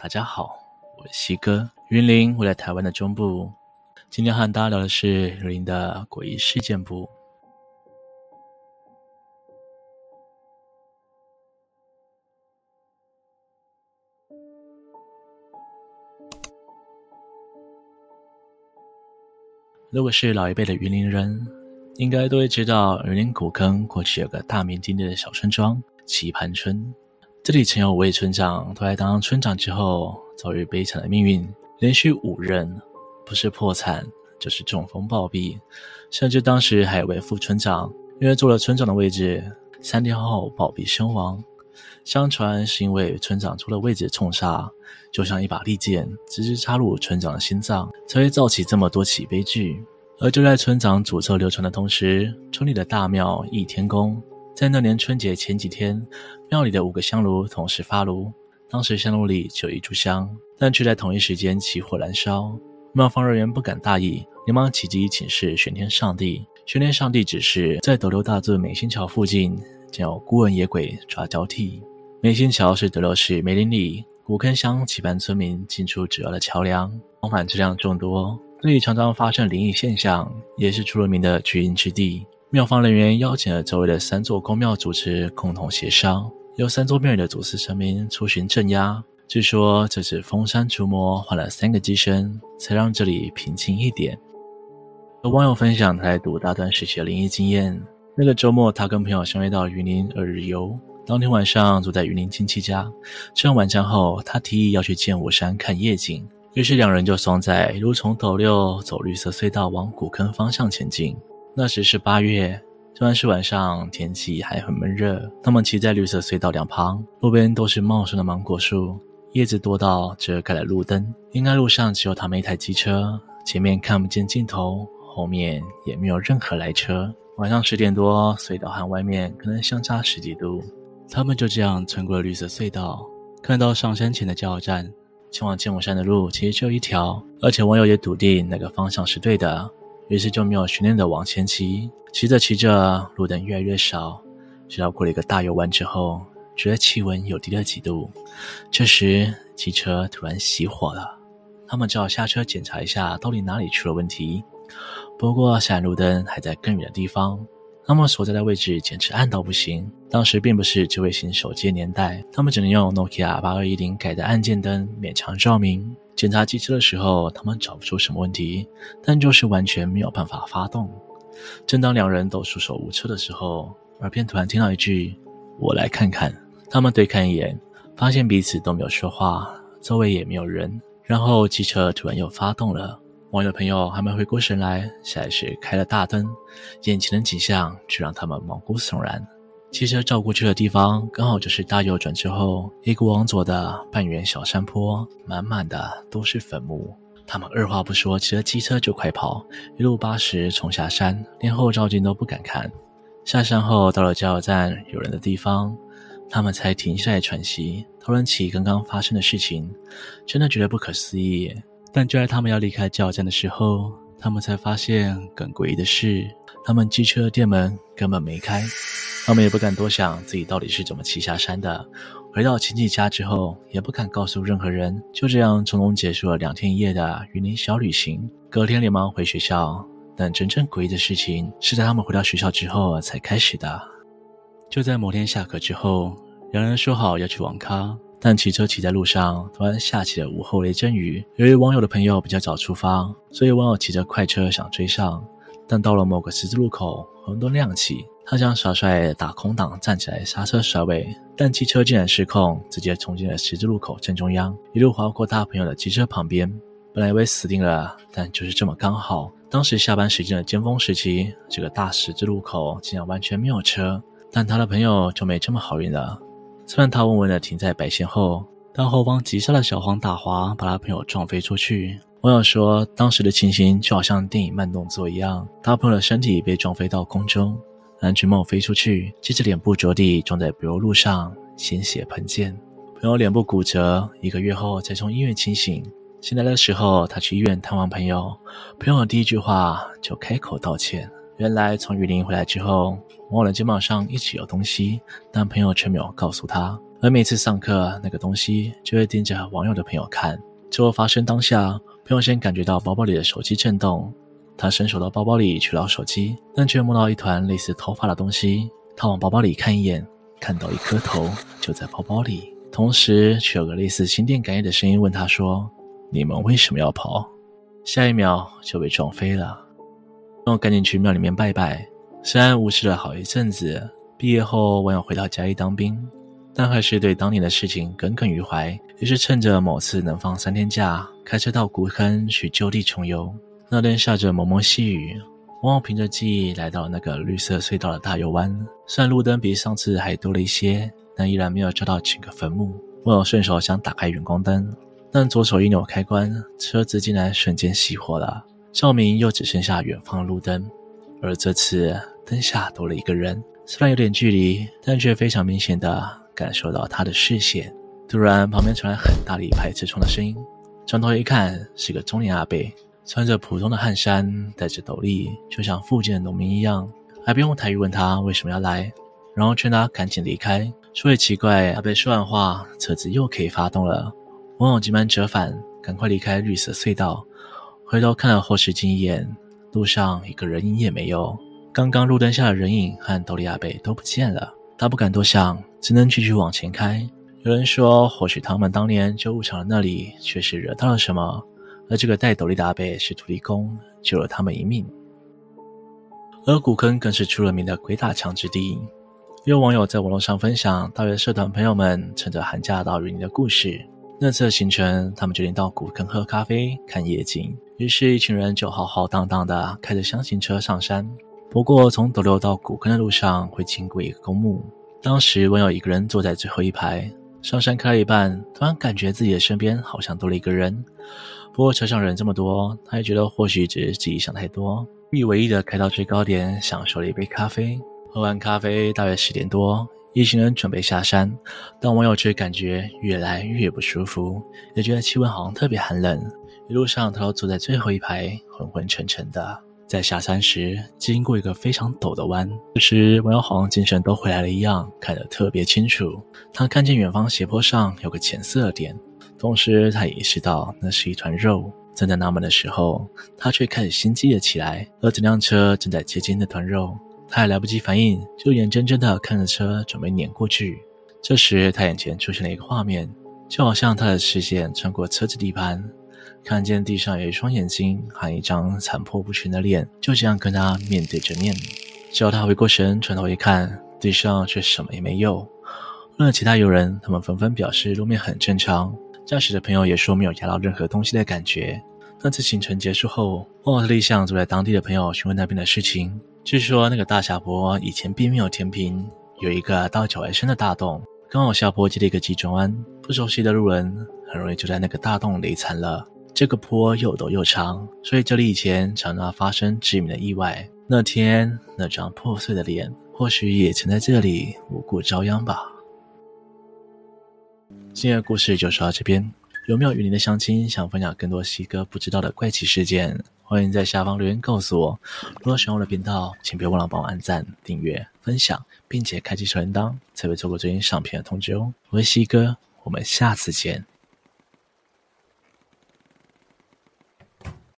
大家好，我是西哥。云林我在台湾的中部，今天和大家聊的是云林的诡异事件簿。如果是老一辈的云林人，应该都会知道云林古坑过去有个大名鼎鼎的小村庄棋盘村。这里曾有五位村长，都在当村长之后遭遇悲惨的命运，连续五任不是破产就是中风暴毙，甚至当时还有位副村长，因为坐了村长的位置，三天后暴毙身亡。相传是因为村长坐了位置冲煞，就像一把利剑直直插入村长的心脏，才会造起这么多起悲剧。而就在村长诅咒流传的同时，村里的大庙一天宫。在那年春节前几天，庙里的五个香炉同时发炉，当时香炉里只有一炷香，但却在同一时间起火燃烧。庙方人员不敢大意，连忙起乩请示玄天上帝。玄天上帝指示，在斗六大圳美心桥附近，将有孤魂野鬼抓交替。美心桥是斗六市梅林里古坑乡棋盘村民进出主要的桥梁，往返车辆众多，所以常常发生灵异现象，也是出了名的聚阴之地。庙方人员邀请了周围的三座宫庙主持，共同协商，由三座庙里的祖师神明出巡镇压。据说这次封山除魔换了三个机身，才让这里平静一点。有网友分享他在读大专时期的灵异经验。那个周末，他跟朋友相约到云林二日游。当天晚上住在云林亲戚家，吃完晚餐后，他提议要去剑湖山看夜景。于是两人就双载，一路从斗六走绿色隧道往古坑方向前进。那时是八月，虽然是晚上，天气还很闷热。他们骑在绿色隧道两旁，路边都是茂盛的芒果树，叶子多到遮盖了路灯。应该路上只有他们一台机车，前面看不见尽头，后面也没有任何来车。晚上十点多，隧道和外面可能相差十几度。他们就这样穿过了绿色隧道，看到上山前的加油站。前往剑湖山的路其实只有一条，而且网友也笃定那个方向是对的。于是就没有悬念的往前骑，骑着骑着，路灯越来越少，直到过了一个大油弯之后，觉得气温又低了几度。这时，机车突然熄火了，他们只好下车检查一下，到底哪里出了问题。不过，闪路灯还在更远的地方，他们所在的位置简直暗到不行。当时并不是智慧型手机的年代，他们只能用 Nokia 8210改的按键灯勉强照明。检查机车的时候，他们找不出什么问题，但就是完全没有办法发动。正当两人都束手无策的时候，耳边突然听到一句：“我来看看。”他们对看一眼，发现彼此都没有说话，周围也没有人。然后机车突然又发动了。网友朋友还没回过神来，下意识开了大灯，眼前的景象却让他们毛骨悚然。汽车照过去的地方，刚好就是大右转之后一个往左的半圆小山坡，满满的都是坟墓。他们二话不说，骑着机车就快跑，一路八十冲下山，连后照镜都不敢看。下山后到了加油站有人的地方，他们才停下来喘息，讨论起刚刚发生的事情，真的觉得不可思议。但就在他们要离开加油站的时候，他们才发现更诡异的是，他们机车的电门根本没开。他们也不敢多想自己到底是怎么骑下山的。回到亲戚家之后，也不敢告诉任何人。就这样，成功结束了两天一夜的云林小旅行。隔天连忙回学校，但真正诡异的事情是在他们回到学校之后才开始的。就在某天下课之后，两人说好要去网咖，但骑车骑在路上，突然下起了午后雷阵雨。由于网友的朋友比较早出发，所以网友骑着快车想追上，但到了某个十字路口，红灯亮起。他将耍帅打空挡站起来刹车甩尾，但机车竟然失控，直接冲进了十字路口正中央，一路划过他朋友的机车旁边。本来以为死定了，但就是这么刚好，当时下班时间的尖峰时期，这个大十字路口竟然完全没有车。但他的朋友就没这么好运了，虽然他稳稳的停在白线后，但后方急刹的小黄打滑，把他朋友撞飞出去。网友说，当时的情形就好像电影慢动作一样，他朋友的身体被撞飞到空中。安全帽飞出去，接着脸部着地撞在柏油路上，鲜血喷溅。朋友脸部骨折，一个月后才从医院清醒。醒来的时候，他去医院探望朋友，朋友的第一句话就开口道歉。原来从雨林回来之后，网友的肩膀上一直有东西，但朋友却没有告诉他。而每次上课，那个东西就会盯着网友的朋友看。结果发生当下，朋友先感觉到包包里的手机震动，他伸手到包包里去捞手机，但却摸到一团类似头发的东西。他往包包里看一眼，看到一颗头就在包包里，同时却有个类似心电感应的声音问他说：“你们为什么要跑？”下一秒就被撞飞了。朋友赶紧去庙里面拜拜。虽然无视了好一阵子，毕业后网友回到嘉义当兵，但还是对当年的事情耿耿于怀。于是趁着某次能放三天假，开车到古坑去就地重游。那天下着蒙蒙细雨，网友凭着记忆来到了那个绿色隧道的大游湾。虽然路灯比上次还多了一些，但依然没有照到整个坟墓。网友顺手想打开远光灯，但左手一扭开关，车子竟然瞬间熄火了，照明又只剩下远方的路灯。而这次灯下多了一个人，虽然有点距离，但却非常明显的感受到他的视线。突然，旁边传来很大的一排车窗的声音。转头一看，是个中年阿伯，穿着普通的汗衫，戴着斗笠，就像附近的农民一样。还不用台语问他为什么要来，然后劝他赶紧离开。说也奇怪，阿贝说完话，车子又可以发动了。网友急忙折返，赶快离开绿色隧道，回头看了后视镜一眼，路上一个人影也没有。刚刚路灯下的人影和斗笠阿贝都不见了。他不敢多想，只能继续往前开。有人说，或许他们当年救护场的那里确实惹到了什么，而这个戴斗笠的阿伯是土地公，救了他们一命。而古坑更是出了名的鬼打墙之地。有网友在网络上分享，大学社团朋友们趁着寒假到云林的故事。那次的行程，他们决定到古坑喝咖啡、看夜景。于是，一群人就浩浩荡荡的开着厢型车上山。不过，从斗六到古坑的路上会经过一个公墓。当时，网友一个人坐在最后一排。上山开了一半，突然感觉自己的身边好像多了一个人。不过车上人这么多，他也觉得或许只是自己想太多，一唯一的开到最高点，享受了一杯咖啡。喝完咖啡，大约十点多，一行人准备下山，但网友却感觉越来越不舒服，也觉得气温好像特别寒冷。一路上，他都坐在最后一排，昏昏沉沉的。在下山时，经过一个非常陡的弯。这时，网友好像精神都回来了一样，看得特别清楚。他看见远方斜坡上有个浅色的点，同时他也意识到那是一团肉。正在纳闷的时候，他却开始心悸了起来。而整辆车正在接近那团肉，他还来不及反应，就眼睁睁地看着车准备碾过去。这时，他眼前出现了一个画面，就好像他的视线穿过车子底盘。看见地上有一双眼睛和一张残破不全的脸，就这样跟他面对着面。只要他回过神，转头一看，地上却什么也没有。问了其他友人，他们纷纷表示路面很正常。驾驶的朋友也说没有压到任何东西的感觉。那次行程结束后，网友立项住在当地的朋友询问那边的事情。据说那个大下坡以前并没有填平，有一个到脚踝深的大洞，刚好下坡接了一个急转弯，不熟悉的路人很容易就在那个大洞里惨了。这个坡又陡又长，所以这里以前常常发生致命的意外。那天那张破碎的脸，或许也曾在这里无故遭殃吧。今天的故事就说到这边。有没有与您的相亲想分享更多西哥不知道的怪奇事件？欢迎在下方留言告诉我。如果喜欢我的频道，请别忘了帮我按赞、订阅、分享，并且开启小铃铛，才会错过最新上片的通知哦。我是西哥，我们下次见。